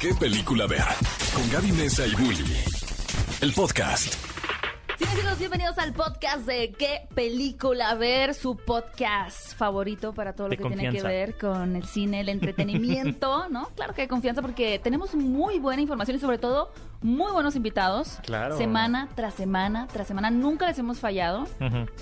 qué película ver. Con Gaby Mesa y Bully. El podcast. Sí, bienvenidos al podcast de qué película ver, su podcast favorito para todo lo De que tiene que ver con el cine, el entretenimiento, ¿no? Claro que de confianza porque tenemos muy buena información y sobre todo muy buenos invitados. Claro. Semana tras semana tras semana, nunca les hemos fallado.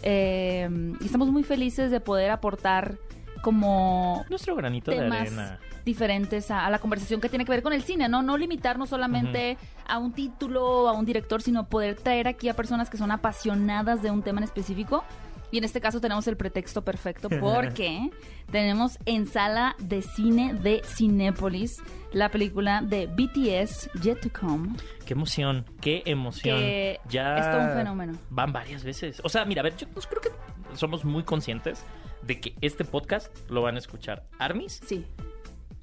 Eh, y estamos muy felices de poder aportar como Nuestro granito de arena. Diferentes a, a la conversación que tiene que ver con el cine, ¿no? No limitarnos solamente a un título o a un director, sino poder traer aquí a personas que son apasionadas de un tema en específico. Y en este caso tenemos el pretexto perfecto porque tenemos en sala de cine de Cinépolis la película de BTS Yet to Come. Qué emoción, qué emoción. Que ya es todo un fenómeno. Van varias veces. O sea, mira, a ver, yo pues, creo que somos muy conscientes de que este podcast lo van a escuchar armies Sí.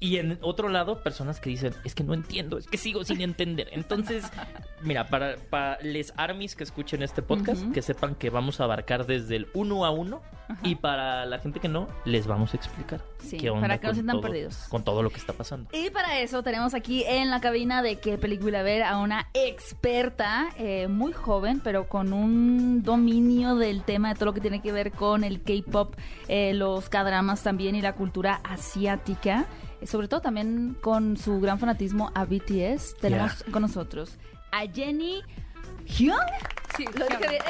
Y en otro lado personas que dicen, es que no entiendo, es que sigo sin entender. Entonces, mira, para, para les armies que escuchen este podcast, que sepan que vamos a abarcar desde el uno a uno y para la gente que no, les vamos a explicar Sí, qué onda para que no se sientan todo- perdidos. Con todo lo que está pasando. Y para eso tenemos aquí en la cabina de qué película ver a una experta, eh, muy joven, pero con un dominio del tema de todo lo que tiene que ver con el K-pop, eh, los K-dramas también y la cultura asiática. Eh, sobre todo también con su gran fanatismo a BTS. Tenemos con nosotros a Jenny Hyun. Sí, Lo dije bien.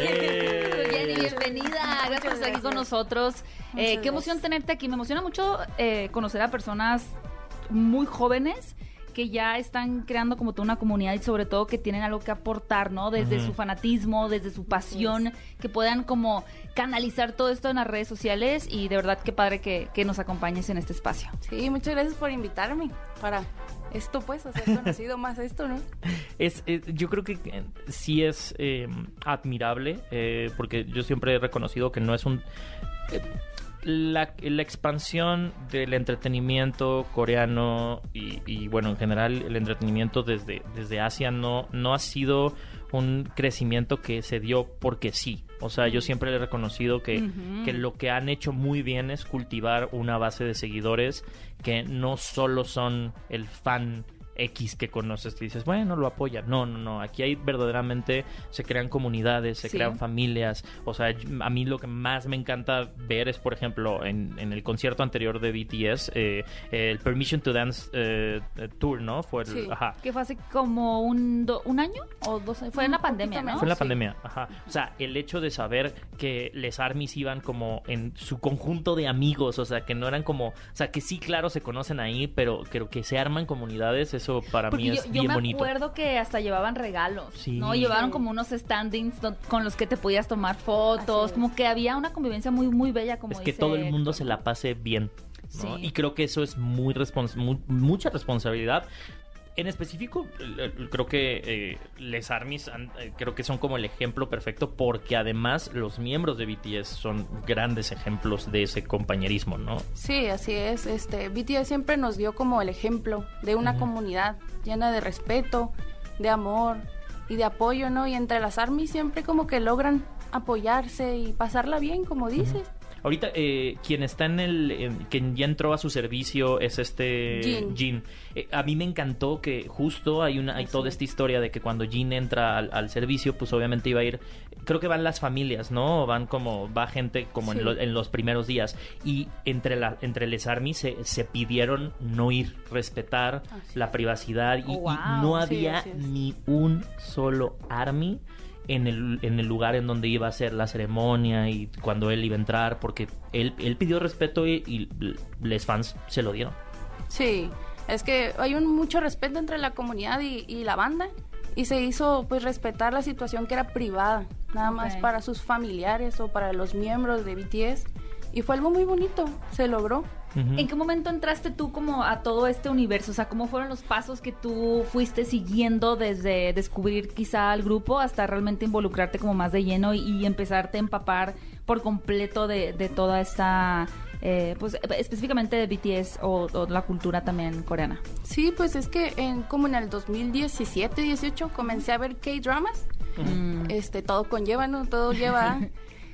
¡Eh! Jenny, bienvenida. Gracias por estar aquí con nosotros. Eh, qué emoción gracias. tenerte aquí. Me emociona mucho eh, conocer a personas muy jóvenes que ya están creando como toda una comunidad y sobre todo que tienen algo que aportar, ¿no? Desde su fanatismo, desde su pasión, que puedan como canalizar todo esto en las redes sociales y de verdad qué padre que, que nos acompañes en este espacio. Sí, muchas gracias por invitarme para esto, pues, hacer conocido más esto, ¿no? Es, eh, yo creo que eh, sí es eh, admirable, eh, porque yo siempre he reconocido que no es un... la, la expansión del entretenimiento coreano y, y, bueno, en general el entretenimiento desde, desde Asia no, no ha sido un crecimiento que se dio porque sí. O sea, yo siempre le he reconocido que, que lo que han hecho muy bien es cultivar una base de seguidores que no solo son el fan X que conoces y dices, bueno, lo apoya. No, no, no. Aquí hay verdaderamente, se crean comunidades, se Sí. crean familias. O sea, a mí lo que más me encanta ver es, por ejemplo, en, en el concierto anterior de BTS, eh, el Permission to Dance eh, Tour, ¿no? Fue el, Sí. ajá. Que fue hace como un, do- un año o dos años. Fue en la pandemia, ¿no? Fue en la Sí. pandemia, ajá. O sea, el hecho de saber que les armies iban como en su conjunto de amigos, o sea, que no eran como, o sea, que sí, claro, se conocen ahí, pero creo que se arman comunidades, eso para Porque mí yo, es yo bien me bonito. acuerdo que hasta llevaban regalos, Sí. ¿no? Llevaron como unos standings con los que te podías tomar fotos, como que había una convivencia muy muy bella como es que dice todo el mundo Héctor. se la pase bien. ¿no? Sí. Y creo que eso es muy, respons- mu- mucha responsabilidad. En específico, creo que eh, Les Armies han- eh, creo que son como el ejemplo perfecto porque además los miembros de BTS son grandes ejemplos de ese compañerismo, ¿no? Sí, así es. Este, BTS siempre nos dio como el ejemplo de una comunidad llena de respeto, de amor y de apoyo, ¿no? Y entre las armies siempre como que logran apoyarse y pasarla bien, como dices. Ahorita, eh, quien está en el. en- quien ya entró a su servicio es este. Jin. Eh, a mí me encantó que justo hay una hay Así toda es. esta historia de que cuando Jin entra al, al servicio, pues obviamente iba a ir. Creo que van las familias, ¿no? Van como. Va gente como en, lo- en los primeros días. Y entre, la, entre les armies se, se pidieron no ir, respetar Así la privacidad. Y, Oh, y wow. no Sí, había ni un solo army en el, en el lugar en donde iba a ser la ceremonia y cuando él iba a entrar, porque él, él pidió respeto y, y les fans se lo dieron. Sí, es que hay un mucho respeto entre la comunidad y, y la banda y se hizo pues respetar la situación que era privada, nada más Ok. para sus familiares o para los miembros de BTS y fue algo muy bonito, se logró. ¿En qué momento entraste tú como a todo este universo? O sea, ¿cómo fueron los pasos que tú fuiste siguiendo desde descubrir quizá al grupo hasta realmente involucrarte como más de lleno y, y empezarte a empapar por completo de, de toda esta, eh, pues específicamente de BTS o, o la cultura también coreana? Sí, pues es que en, como en el 2017, 18 comencé a ver K-dramas. Mm. Este, todo conlleva, ¿no? Todo lleva.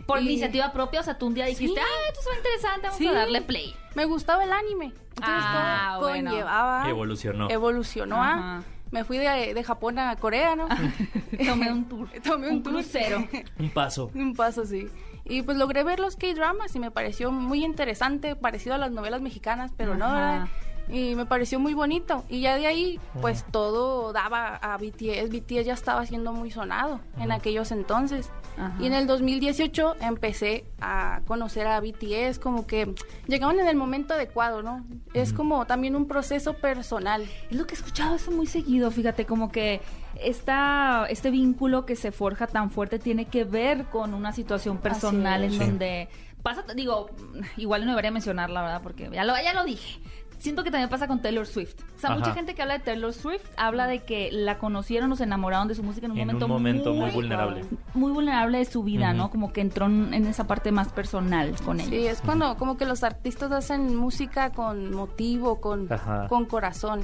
Por Y iniciativa propia, o sea, tú un día dijiste, Sí. ah, esto es interesante, vamos Sí. a darle play. Me gustaba el anime. Entonces Ah, todo bueno. conllevaba... Evolucionó. Evolucionó. a- Ajá. Me fui de, de Japón a Corea, ¿no? Tomé un tour. Tomé un, tour. crucero. Un paso. Un paso, sí. Y pues logré ver los K-dramas y me pareció muy interesante, parecido a las novelas mexicanas, pero no. ¿verdad? Y me pareció muy bonito. Y ya de ahí, pues todo daba a BTS. BTS ya estaba siendo muy sonado en aquellos entonces. Ajá. Y en el 2018 empecé a conocer a BTS, como que llegaban en el momento adecuado, ¿no? Es como también un proceso personal. Es lo que he escuchado eso muy seguido, fíjate, como que esta, este vínculo que se forja tan fuerte tiene que ver con una situación personal en Sí. donde pasa, digo, igual no debería mencionarla, ¿verdad? Porque ya lo, ya lo dije. Siento que también pasa con Taylor Swift. O sea, Ajá. mucha gente que habla de Taylor Swift habla de que la conocieron o se enamoraron de su música en un En momento, un momento muy vulnerable. muy vulnerable de su vida. ¿no? Como que entró en en esa parte más personal con ellos. Sí, es cuando como que los artistas hacen música con motivo, con, Ajá. con corazón.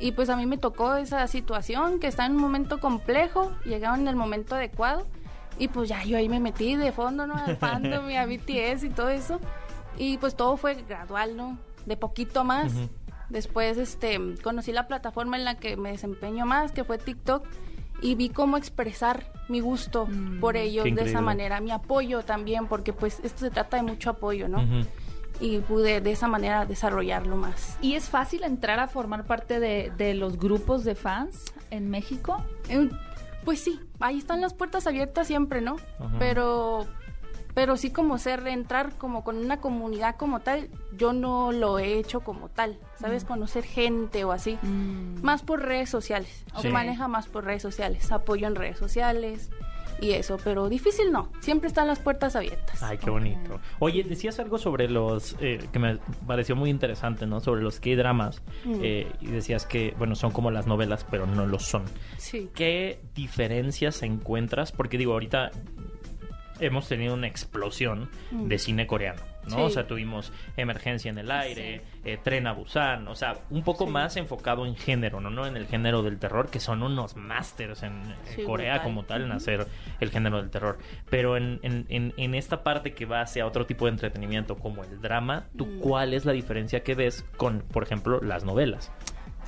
Y pues a mí me tocó esa situación que está en un momento complejo, llegaban en el momento adecuado y pues ya yo ahí me metí de fondo, ¿no? Al fandom y a BTS y todo eso. Y pues todo fue gradual, ¿no? De poquito más. Después este conocí la plataforma en la que me desempeño más, que fue TikTok, y vi cómo expresar mi gusto Mm, por ellos qué de esa manera, mi apoyo también, porque pues esto se trata de mucho apoyo, ¿no? Y pude de esa manera desarrollarlo más. ¿Y es fácil entrar a formar parte de, de los grupos de fans en México? Eh, Pues sí, ahí están las puertas abiertas siempre, ¿no? Pero pero sí como ser entrar como con una comunidad como tal, yo no lo he hecho como tal, ¿sabes? Conocer gente o así. Mm. Más por redes sociales. Se Sí. maneja más por redes sociales, apoyo en redes sociales y eso, pero difícil no, siempre están las puertas abiertas. Ay, qué bonito. Oye, decías algo sobre los eh, que me pareció muy interesante, ¿no? Sobre los K-dramas. Mm. eh, y decías que, bueno, son como las novelas, pero no lo son. Sí. ¿Qué diferencias encuentras? Porque digo, ahorita hemos tenido una explosión Mm. de cine coreano, ¿no? Sí. O sea, tuvimos Emergencia en el aire, eh, Tren a Busan, o sea, un poco Sí. más enfocado en género, ¿no? No en el género del terror, que son unos másters en, Corea brutal. como tal, en hacer el género del terror. Pero en, en- en- en esta parte que va hacia otro tipo de entretenimiento, como el drama, ¿tú Mm. cuál es la diferencia que ves con, por ejemplo, las novelas?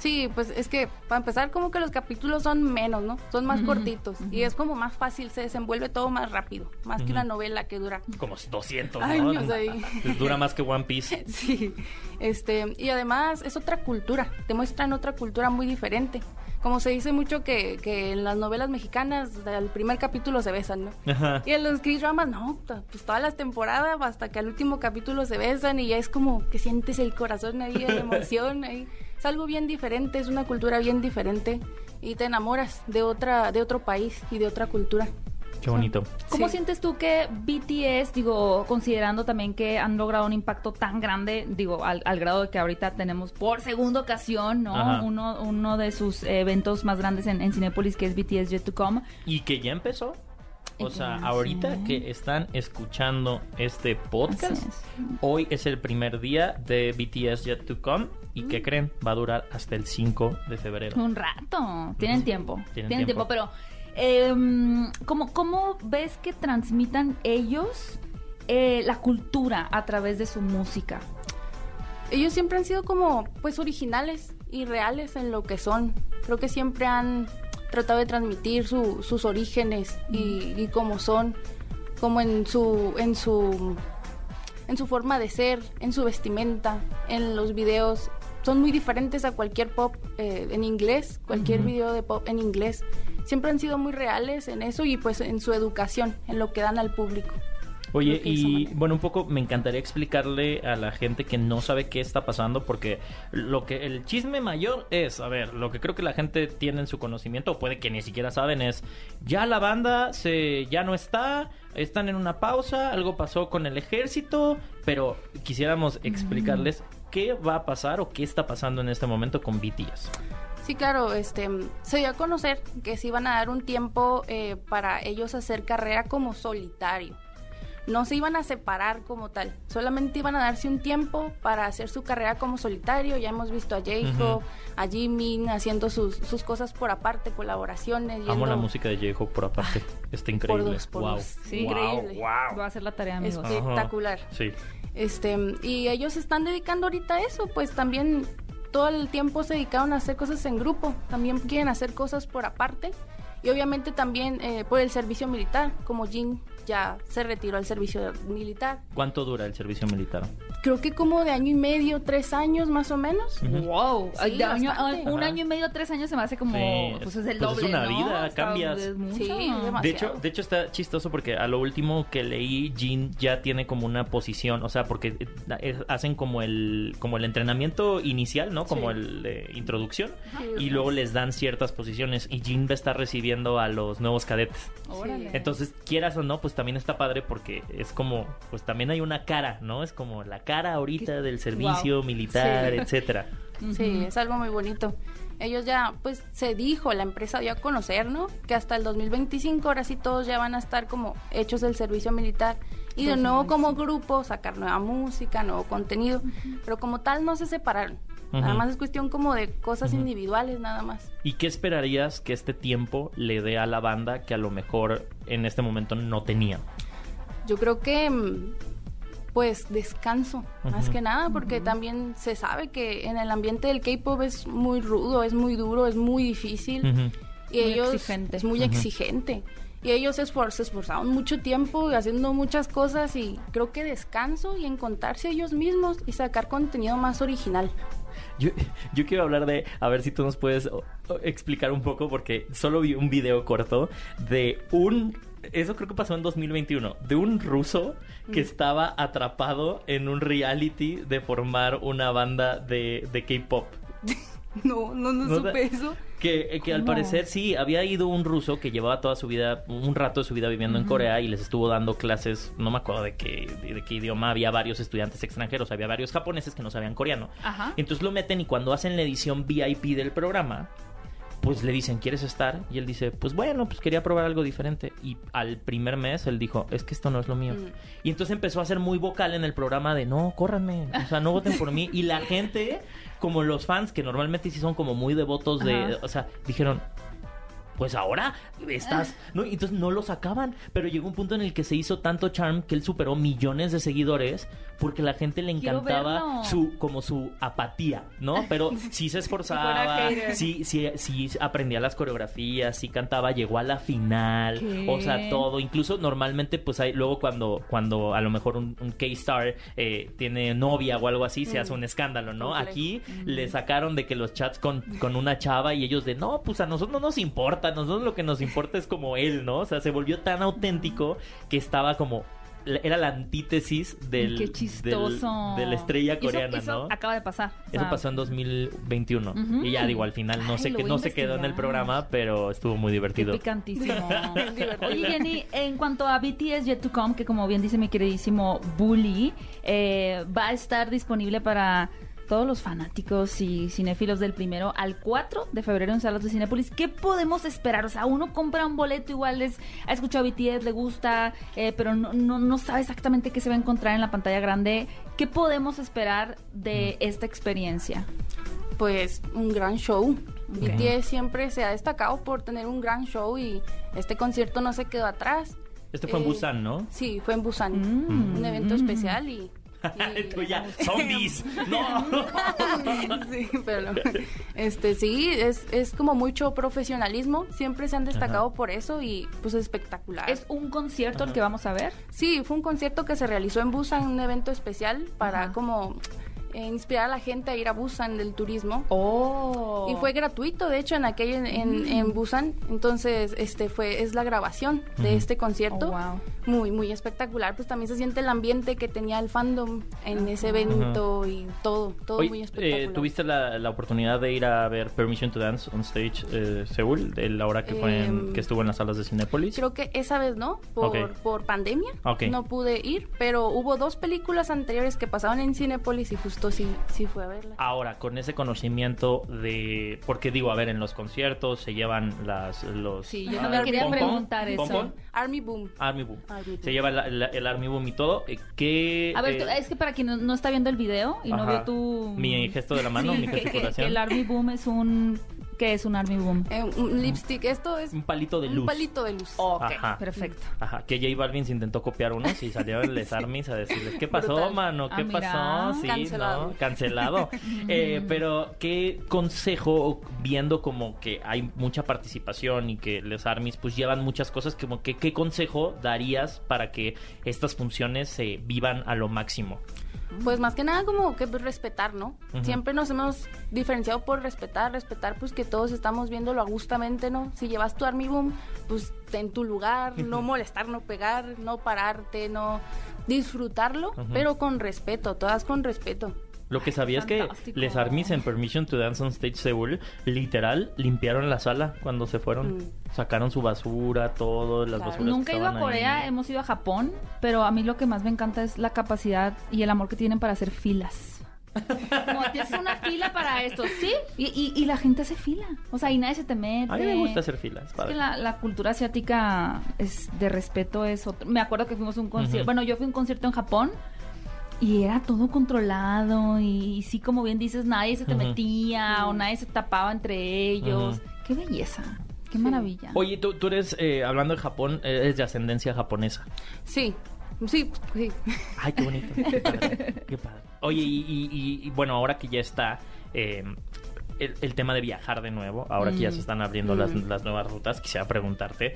Sí, pues es que para empezar como que los capítulos son menos, ¿no? Son más cortitos y es como más fácil, se desenvuelve todo más rápido, más que una novela que dura Como 200, ¿no? Años ahí. Dura más que One Piece. Sí, este, y además es otra cultura, te muestran otra cultura muy diferente. Como se dice mucho que, que en las novelas mexicanas al primer capítulo se besan, ¿no? Ajá. Y en los K-dramas, no, pues todas las temporadas hasta que al último capítulo se besan y ya es como que sientes el corazón ahí, la emoción ahí. Es algo bien diferente, es una cultura bien diferente y te enamoras de otra, de otro país y de otra cultura. Qué bonito. ¿Cómo Sí. sientes tú que BTS, digo, considerando también que han logrado un impacto tan grande, digo, al, al grado de que ahorita tenemos por segunda ocasión, ¿no? Ajá. Uno, uno de sus eventos más grandes en, en Cinépolis, que es BTS Yet to Come. Y que ya empezó. O sea, ahorita sí. que están escuchando este podcast, es. hoy es el primer día de BTS Yet to Come. ¿Y Mm. qué creen? Va a durar hasta el 5 de febrero. Un rato. Tienen tiempo. Tienen Tienen, tiempo. tiempo. pero em, ¿cómo, ¿cómo ves que transmitan ellos eh, la cultura a través de su música? ellos siempre han sido como pues originales y reales en lo que son. Creo que siempre han tratado de transmitir su- sus orígenes y, y cómo son, como en su en su en su forma de ser, en su vestimenta, en los videos. Son muy diferentes a cualquier pop eh, en inglés, cualquier video de pop en inglés. Siempre han sido muy reales en eso y pues en su educación, en lo que dan al público. Oye, y bueno, un poco me encantaría explicarle a la gente que no sabe qué está pasando, porque lo que el chisme mayor es, a ver, lo que creo que la gente tiene en su conocimiento, o puede que ni siquiera saben, es ya la banda se ya no está, están en una pausa, algo pasó con el ejército, pero quisiéramos explicarles qué va a pasar o qué está pasando en este momento con BTS. Sí, claro, este, se dio a conocer que se iban a dar un tiempo eh, para ellos hacer carrera como solitario. No se iban a separar como tal, solamente iban a darse un tiempo para hacer su carrera como solitario. Ya hemos visto a J-Hope, a Jimin haciendo sus, sus cosas por aparte, colaboraciones. Amo la yendo música de J-Hope por aparte. Está increíble. dos, por wow. dos. Sí, Wow, increíble. wow. Voy a hacer la tarea, amigos. Espectacular. Sí. Este, y ellos se están dedicando ahorita a eso, pues también todo el tiempo se dedicaron a hacer cosas en grupo, también quieren hacer cosas por aparte y obviamente también eh, por el servicio militar, como Jin ya se retiró al servicio militar. ¿Cuánto dura el servicio militar? Creo que como de año y medio, tres años más o menos. Wow, Sí, de año- un año y medio, tres años se me hace como, Sí, pues es el pues es doble, una ¿no? vida, cambias. es mucho. Sí, demasiado. De hecho, de hecho está chistoso porque a lo último que leí, Jin ya tiene como una posición, o sea, porque eh, eh, hacen como el como el entrenamiento inicial, ¿no? Como Sí. el de introducción Sí. y luego les dan ciertas posiciones y Jin va a estar recibiendo a los nuevos cadetes. Órale. Entonces, quieras o no, pues también está padre porque es como, pues también hay una cara, ¿no? Es como la cara ahorita del servicio militar, Sí. etcétera. Sí, es algo muy bonito. Ellos ya, pues se dijo, la empresa dio a conocer, ¿no? Que hasta el 2025 ahora sí todos ya van a estar como hechos del servicio militar. Y de nuevo como grupo sacar nueva música, nuevo contenido. Pero como tal no se separaron. Nada Ujú. más es cuestión como de cosas individuales, nada más. ¿Y qué esperarías que este tiempo le dé a la banda que a lo mejor en este momento no tenía? Yo creo que, mm, pues, descanso, más que nada, porque también se sabe que en el ambiente del K-pop es muy rudo, es muy duro, es muy difícil. Y Muy ellos exigente. es muy exigente. Y ellos se, esfor- se esforzaron mucho tiempo haciendo muchas cosas y creo que descanso y encontrarse ellos mismos y sacar contenido más original. Yo, yo quiero hablar de, a ver si tú nos puedes explicar un poco, porque solo vi un video corto de un, eso creo que pasó en 2021, de un ruso Mm. que estaba atrapado en un reality de formar una banda de, de K-pop. No, no, no, ¿No supe eso. Que, eh, que al parecer sí, había ido un ruso que llevaba toda su vida, un rato de su vida viviendo en Corea y les estuvo dando clases, no me acuerdo de qué, de, de qué idioma, había varios estudiantes extranjeros, había varios japoneses que no sabían coreano. Ajá. Entonces lo meten y cuando hacen la edición VIP del programa, pues le dicen, ¿quieres estar? Y él dice, pues bueno, pues quería probar algo diferente. Y al primer mes él dijo, es que esto no es lo mío. Mm. Y entonces empezó a ser muy vocal en el programa de, no, córranme, o sea, no voten por mí. Y la gente, como los fans, que normalmente sí son como muy devotos de, Ajá. o sea, dijeron... Pues ahora estás, ¿no? Y entonces no lo sacaban, pero llegó un punto en el que se hizo tanto charm que él superó millones de seguidores porque la gente le encantaba su como su apatía, ¿no? Pero sí se esforzaba, sí, sí, sí aprendía las coreografías, sí cantaba, llegó a la final, ¿Qué? o sea, todo. Incluso normalmente, pues hay, luego cuando, cuando a lo mejor un, un K-Star eh, tiene novia o algo así, se hace un escándalo, ¿no? Aquí le sacaron de que los chats con, con una chava y ellos de, no, pues a nosotros no nos importa, nosotros lo que nos importa es como él, ¿no? O sea, se volvió tan auténtico que estaba como era la antítesis del, Qué chistoso. del- de la estrella Y eso- coreana, eso ¿no? acaba de pasar. o Eso pasó en 2021. Ujú. Y ya digo, al final no Ay, sé qué, a no se quedó en el programa, pero estuvo muy Qué divertido. picantísimo. divertido. Oye, Jenny, en cuanto a BTS Yet to Come, que como bien dice mi queridísimo Bully, eh, va a estar disponible para todos los fanáticos y cinéfilos del primero al 4 de febrero en salas de Cinépolis. ¿Qué podemos esperar? O sea, uno compra un boleto, igual les ha escuchado BTS, le gusta, eh, pero no, no, no sabe exactamente qué se va a encontrar en la pantalla grande. ¿Qué podemos esperar de esta experiencia? pues un gran show. BTS siempre se ha destacado por tener un gran show y este concierto no se quedó atrás. Este fue en Eh, Busan, ¿no? Sí, fue en Busan. Mm, Un evento mm. especial y... Tú ya, zombies. No. sí, pero este sí, es, es como mucho profesionalismo. Siempre se han destacado Ajá. por eso y pues espectacular. ¿Es un concierto el que vamos a ver? Sí, fue un concierto que se realizó en Busan, un evento especial para Ajá. como eh, inspirar a la gente a ir a Busan del turismo. Oh. Y fue gratuito, de hecho, en aquel en, en, en Busan. Entonces, este fue es la grabación de este concierto. Oh, wow. Muy, muy espectacular. Pues también se siente el ambiente que tenía el fandom en ese evento y todo, todo Oye, muy eh, espectacular. ¿Tuviste la, la oportunidad de ir a ver Permission to Dance on Stage eh, Seúl? De la hora que, fue en- Em, que estuvo en las salas de Cinépolis. Creo que esa vez no, por, por pandemia. Ok. No pude ir, pero hubo dos películas anteriores que pasaban en Cinépolis y justo gusto sí, sí fue a verla. Ahora, con ese conocimiento de... Porque digo, a ver, en los conciertos se llevan las... Los, Sí, yo ah, también quería pom-pom, preguntar eso. Army Boom. Army Boom. Army Boom. Se lleva la- la- el Army Boom y todo. eh, ¿Qué, A ver, tú- eh, es que para quien no, no está viendo el video y no vio tu... Mi gesto de la mano, Sí, mi que- que- gesticulación. que el Army Boom es un... ¿Qué es un Army Boom? Eh, un lipstick, esto es Un palito de luz. un palito de luz. Ok, Ajá. perfecto. Ajá, que J Balvin se intentó copiar unos y salieron les armies a decirles, ¿qué pasó, Brutal. mano? ¿Qué Ah, mira. pasó? Sí, Cancelado. ¿no? Cancelado. Eh, pero, ¿qué consejo, viendo como que hay mucha participación y que les armies pues llevan muchas cosas, como que, ¿qué consejo darías para que estas funciones se vivan a lo máximo? Pues más que nada como que pues, respetar, ¿no? Siempre nos hemos diferenciado por respetar, respetar pues que todos estamos viéndolo agustamente, ¿no? Si llevas tu Army Boom, pues en tu lugar, no molestar, no pegar, no pararte, no disfrutarlo, pero con respeto, todas con respeto. Lo que sabías que Fantástico. les armies en Permission to Dance on Stage Seoul, literal, limpiaron la sala cuando se fueron. Mm. Sacaron su basura, todo, las Claro. basuras. Nunca que he ido a ahí. Corea, hemos ido a Japón, pero a mí lo que más me encanta es la capacidad y el amor que tienen para hacer filas. Como tienes una fila para esto, ¿sí? Y, y- y la gente hace fila. O sea, y nadie se te mete. A mí me gusta hacer filas. Es que la, la cultura asiática es de respeto es otro. Me acuerdo que fuimos a un concierto. Bueno, yo fui a un concierto en Japón y era todo controlado y, sí, como bien dices, nadie se te metía o nadie se tapaba entre ellos. Qué belleza, qué Sí. maravilla. Oye, tú, tú eres, eh, hablando de Japón, eres de ascendencia japonesa. Sí, sí, sí. Ay, qué bonito. Qué padre. qué padre. Oye, y, y- y- y bueno, ahora que ya está eh, el, el tema de viajar de nuevo, ahora que ya Mm. se están abriendo las, Mm. las nuevas rutas, quisiera preguntarte,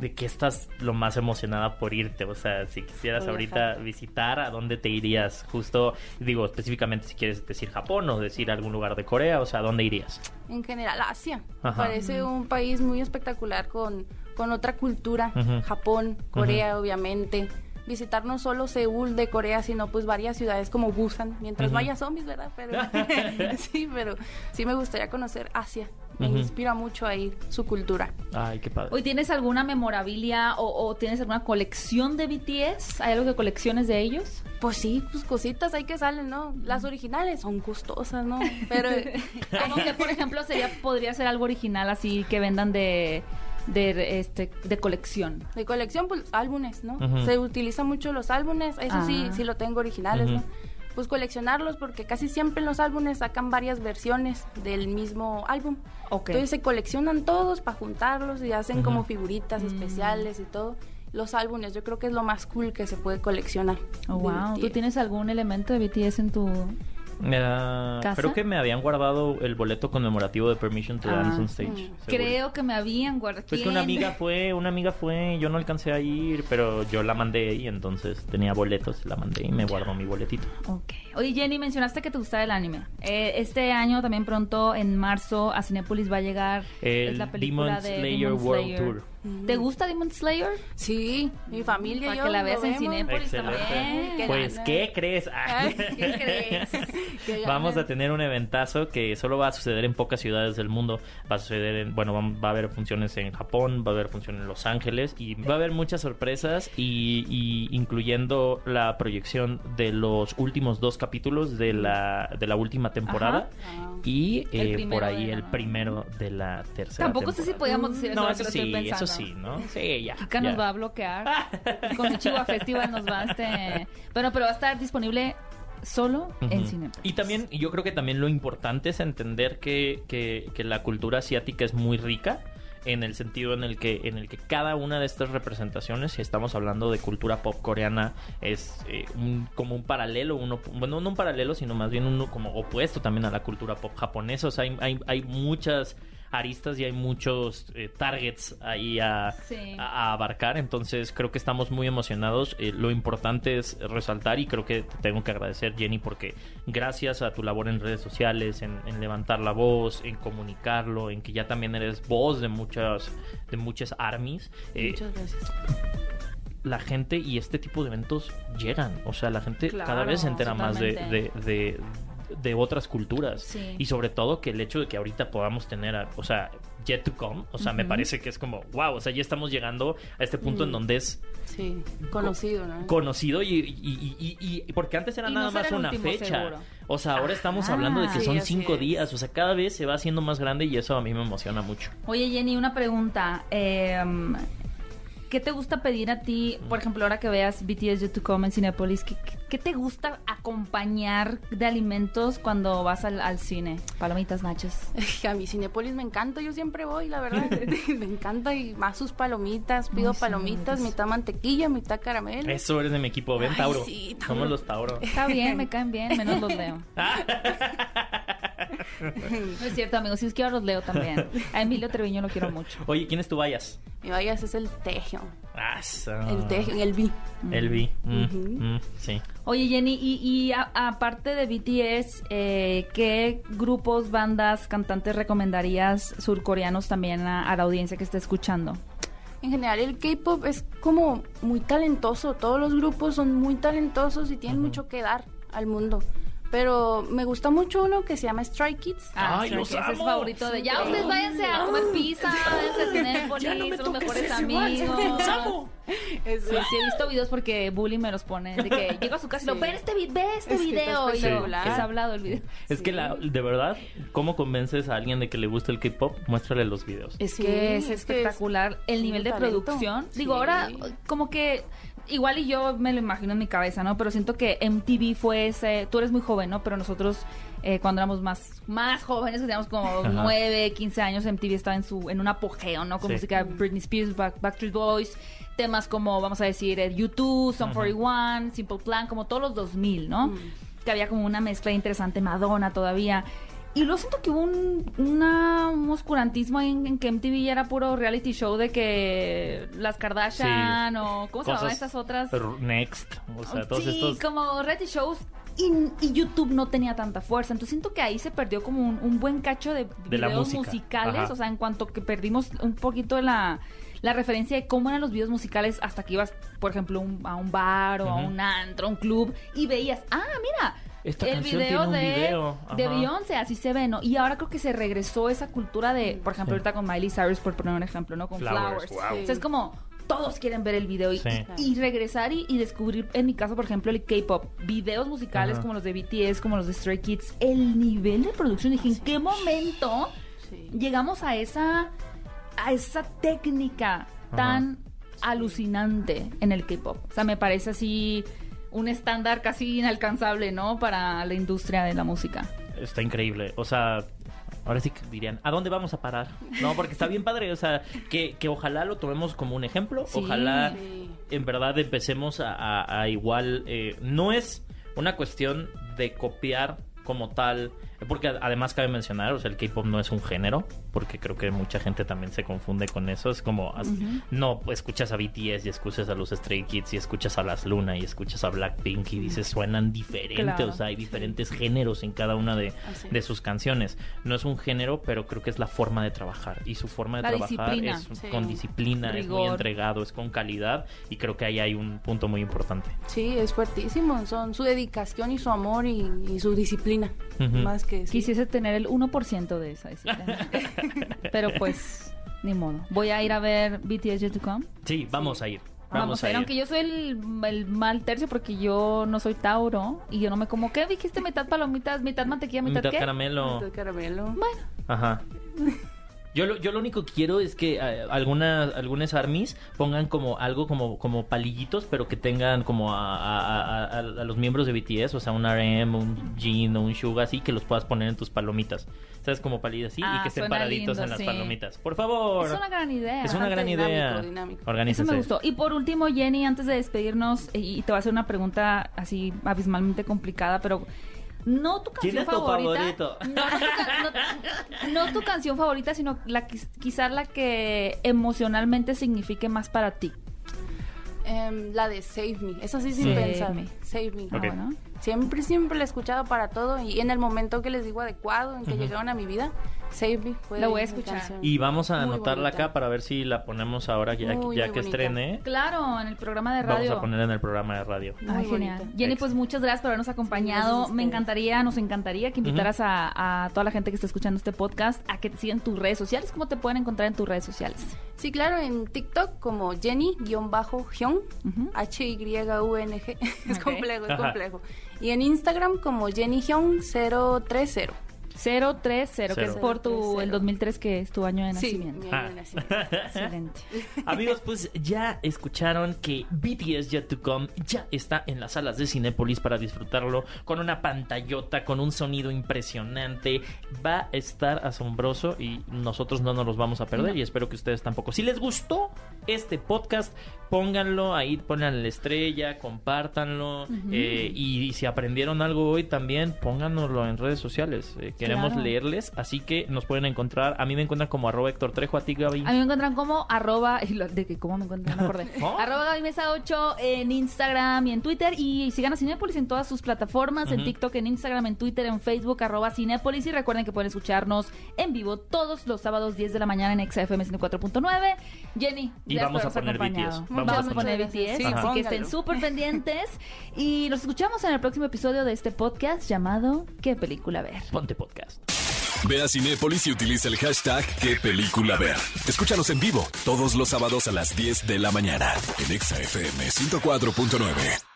¿de qué estás lo más emocionada por irte? O sea, si quisieras ahorita visitar, ¿a dónde te irías? Justo, digo, específicamente si quieres decir Japón o decir algún lugar de Corea, o sea, ¿a dónde irías? En general, Asia. Ajá. Parece un país muy espectacular con, con otra cultura. Japón, Corea, obviamente. Visitar no solo Seúl de Corea, sino pues varias ciudades como Busan. Mientras Ujú. vaya zombies, ¿verdad? Pero, sí, pero sí me gustaría conocer Asia. Me inspira mucho a ir su cultura. Ay, qué padre. Hoy tienes alguna memorabilia o, o tienes alguna colección de BTS? ¿Hay algo que colecciones de ellos? Pues sí, pues cositas ahí que salen, ¿no? Las originales son costosas, ¿no? Pero Como que, por ejemplo, sería podría ser algo original así que vendan de de este de colección. de colección, pues álbumes, ¿no? Se utilizan mucho los álbumes, eso sí, Ah. sí lo tengo originales. ¿no? Pues coleccionarlos porque casi siempre en los álbumes sacan varias versiones del mismo álbum. Ok. Entonces se coleccionan todos para juntarlos y hacen como figuritas Mm. especiales y todo. Los álbumes, yo creo que es lo más cool que se puede coleccionar. Oh, wow. ¿Tú tienes algún elemento de BTS en tu ¿Casa? creo que me habían guardado el boleto conmemorativo de Permission to Dance Ah. on Stage. Mm. Creo que me habían guardado. Pues que una amiga fue, una amiga fue, yo no alcancé a ir, pero yo la mandé y entonces tenía boletos, la mandé y me guardó mi boletito. Ok. Oye, Jenny, mencionaste que te gustaba el anime. Eh, este año, también pronto, en marzo, a Cinépolis va a llegar El es la película Demon de Slayer Demon World Slayer. ¿Te gusta Demon Slayer? Sí, mi familia y Para yo que la lo veas en. Cinépolis Excelente. también. Qué Pues. ¿qué crees? Ay, ¿Qué crees? Qué Vamos a tener un eventazo que solo va a suceder en pocas ciudades del mundo. Va a suceder en, bueno, va, va a haber funciones en Japón, va a haber funciones en Los Ángeles y va a haber muchas sorpresas y, y incluyendo la proyección de los últimos dos capítulos de la, de la última temporada Ajá. y eh, por ahí la- el primero de la tercera. Tampoco sé si podíamos decir eso, No, eso sí, eso. Sí, ¿no? Sí, ya. Kika nos va a bloquear. Y con el Chihuahua Festival nos va a este... Bueno, pero va a estar disponible solo en. Cinépolis. Y también, yo creo que también lo importante es entender que, que- que la cultura asiática es muy rica en el sentido en el que en el que cada una de estas representaciones si estamos hablando de cultura pop coreana es eh, un- como un paralelo uno bueno no un paralelo sino más bien uno como opuesto también a la cultura pop japonesa o sea hay, hay, hay muchas aristas y hay muchos eh, targets ahí a, Sí. a- a abarcar. Entonces creo que estamos muy emocionados. Eh, lo importante es resaltar y creo que te tengo que agradecer Jenny porque gracias a tu labor en redes sociales, en, en levantar la voz, en comunicarlo, en que ya también eres voz de muchas de muchas armies. eh, Muchas gracias. la gente y este tipo de eventos llegan. O sea, la gente Claro, cada vez se entera más de, de, de- de otras culturas. Sí. Y sobre todo que el hecho de que ahorita podamos tener, a- o sea, Yet to Come, o sea, me parece que es como, wow, o sea, ya estamos llegando a este punto en donde es Sí, conocido, ¿no? conocido y, y- y- y- y- porque antes era no nada más una fecha. seguro. O sea, ahora estamos hablando de que Sí, son cinco es. días, o sea, cada vez se va haciendo más grande y eso a mí me emociona mucho. Oye, Jenny, una pregunta. Eh, ¿Qué te gusta pedir a ti, por ejemplo, ahora que veas BTS Yet to Come en Cinepolis? ¿qué, te gusta acompañar de alimentos cuando vas al, al cine? Palomitas, nachos. A mi Cinépolis me encanta, yo siempre voy, la verdad. me encanta y más sus palomitas. Pido Ay, sí, palomitas, es- mitad mantequilla, mitad caramelo. Eso eres de mi equipo, ven Ay, Tauro. sí, Tauro. Somos los Tauro. Está bien, me caen bien, menos los leo. No es cierto, amigos, si es que ahora los leo también. A Emilio Treviño lo quiero mucho. Oye, ¿quién es tu vayas? Mi vallas es el Tejo. Ah, so- El Tejo, el B. El vi. Mm, mm, sí. Oye, Jenny, y, y a- aparte de BTS, eh, ¿qué grupos, bandas, cantantes recomendarías surcoreanos también a, a la audiencia que esté escuchando? En general el K-pop es como muy talentoso, todos los grupos son muy talentosos y tienen mucho que dar al mundo. Pero me gusta mucho uno que se llama Stray Kids. Ay, sí, los es amo. favorito de ya ustedes váyanse a comer pizza, váyanse a Cinépolis, Ya no me son los mejores ese amigos. guacho, los amo. Es- Sí, sí, he visto videos porque Bully me los pone. De que llego a su casa y lo Sí. ve este, ve este Es video. Y es hablado el video. Es que la, de verdad, ¿cómo convences a alguien de que le gusta el K-pop? Muéstrale los videos. Es Sí, que es es que espectacular el es nivel de talento. producción. Digo, ahora como que igual y yo me lo imagino en mi cabeza, ¿no? Pero siento que MTV fue ese, tú eres muy joven, ¿no? Pero nosotros eh, cuando éramos más más jóvenes, que teníamos como Ajá. 9, 15 años, MTV estaba en su en un apogeo, ¿no? Con Sí. música de Britney Spears, Back- Backstreet Boys, temas como vamos a decir eh, U2, Sum 41, Simple Plan, como todos los 2000, ¿no? Mm. Que había como una mezcla interesante, Madonna todavía. Y luego siento que hubo un, una- un oscurantismo ahí en, en que MTV ya era puro reality show de que las Kardashian o ¿cómo se llamaban estas otras? Next, o sea, todos sí, estos... como reality shows y, y YouTube no tenía tanta fuerza. Entonces siento que ahí se perdió como un, un buen cacho de, videos música. musicales. Ajá. O sea, en cuanto que perdimos un poquito de la, la referencia de cómo eran los videos musicales hasta que ibas, por ejemplo, un- a un bar o a un antro, a un club y veías, ah, mira. Esta el video tiene un de, video, de. Beyoncé, así se ve, ¿no? Y ahora creo que se regresó esa cultura de, por ejemplo, Sí. ahorita con Miley Cyrus, por poner un ejemplo, ¿no? Con Flowers, Flowers. wow. O sea, es como todos quieren ver el video y, Sí. y- y regresar y, y descubrir, en mi caso, por ejemplo, el K-pop, videos musicales Ajá. como los de BTS, como los de Stray Kids, el nivel de producción. Dije, ¿en qué momento Sí. llegamos a esa, a esa técnica tan alucinante en el K-pop? O sea, me parece así un estándar casi inalcanzable, ¿no? Para la industria de la música. Está increíble. O sea, ahora sí que dirían, ¿a dónde vamos a parar? No, porque está bien padre. O sea, que, que ojalá lo tomemos como un ejemplo. Sí. Ojalá Sí. en verdad empecemos a, a- a igual. eh, no es una cuestión de copiar como tal. Porque además cabe mencionar, o sea, el K-pop no es un género, porque creo que mucha gente también se confunde con eso. Es como, as- no, pues, escuchas a BTS y escuchas a los Stray Kids y escuchas a las Luna y escuchas a Blackpink y dices, suenan diferentes, Claro. o sea, hay diferentes géneros en cada una de, de sus canciones. No es un género, pero creo que es la forma de trabajar. Y su forma de La trabajar es Sí. con disciplina, es muy entregado, es con calidad y creo que ahí hay un punto muy importante. Sí, es fuertísimo. Son su dedicación y su amor y, y su disciplina. Más que sí. Quisiese tener el 1% de esa disciplina. Pero pues, ni modo. Voy a ir a ver BTS Yet to Come. Sí, vamos a ir. Vamos, Vamos, a a ir, aunque yo soy el, el mal tercio porque yo no soy Tauro y yo no me como, ¿qué dijiste? Mitad palomitas, mitad mantequilla, mitad, Mitad qué? caramelo. De caramelo. Bueno, Ajá. Yo lo, yo lo único que quiero es que eh, algunas algunas armies pongan como algo como como palillitos, pero que tengan como a, a- a- a- a los miembros de BTS, o sea, un RM, un Jin o un Suga, así que los puedas poner en tus palomitas. ¿Sabes? Como palillos así y Ah, que estén paraditos lindo, en las sí. palomitas. Por favor. es una gran idea. Es una gran Dinámico, idea. dinámico. Eso me gustó. Y por último, Jenny, antes de despedirnos, y y te voy a hacer una pregunta así abismalmente complicada, pero no tu ¿Quién canción es tu favorita. favorito? No, tu ca- no- no tu canción favorita, sino la que- quizás la que emocionalmente signifique más para ti. Em, la de Save Me. Esa sí sin Save pensar. Me. Save Me. Ah, bueno. Siempre, siempre la he escuchado para todo y en el momento que les digo adecuado, en que llegaron a mi vida, Save Me. fue La voy a escuchar. canción. Y vamos a Muy anotarla bonita. acá para ver si la ponemos ahora ya, Muy, ya muy que bonita. estrene. Claro, en el programa de Vamos radio. a poner en el programa de radio. Ay, genial. bonita. Jenny, pues muchas gracias por habernos acompañado. Me encantaría, nos encantaría que invitaras a, a toda la gente que está escuchando este podcast a que te sigan tus redes sociales. ¿Cómo te pueden encontrar en tus redes sociales? Sí, claro, en TikTok como Jenny-Hyun, Ujú. H-Y-U-N-G. es complejo, es Ajá. complejo. Y en Instagram como JennyHyun030. 030, que es por tu, 030. el 2003, que es tu año de Sí, nacimiento. mi año Ah. de nacimiento. Excelente. Amigos, pues ya escucharon que BTS Yet to Come ya está en las salas de Cinépolis para disfrutarlo con una pantallota, con un sonido impresionante. Va a estar asombroso y nosotros no nos los vamos a perder No. y espero que ustedes tampoco. Si les gustó este podcast, pónganlo ahí, pongan la estrella, compártanlo eh, y, si aprendieron algo hoy también, pónganoslo en redes sociales. Eh, queremos Claro. leerles, así que nos pueden encontrar. A mí me encuentran como arroba Héctor Trejo, a ti Gaby. A mí me encuentran como arroba, de que cómo me encuentran, no me acordé. ¿Oh? Arroba Gaby Mesa 8 en Instagram y en Twitter. Y sigan a Cinépolis en todas sus plataformas, en. TikTok, en Instagram, en Twitter, en Facebook, arroba Cinépolis. Y recuerden que pueden escucharnos en vivo todos los sábados 10 de la mañana en XFM 104.9. Jenny, Y vamos a poner. BTS. Vamos, Vamos a a poner BTS, Sí, así que estén súper pendientes. Y nos escuchamos en el próximo episodio de este podcast llamado ¿Qué película ver? Ponte podcast. Ve a Cinépolis y utiliza el hashtag qué película ver. Escúchanos en vivo todos los sábados a las 10 de la mañana en Exa FM 104.9.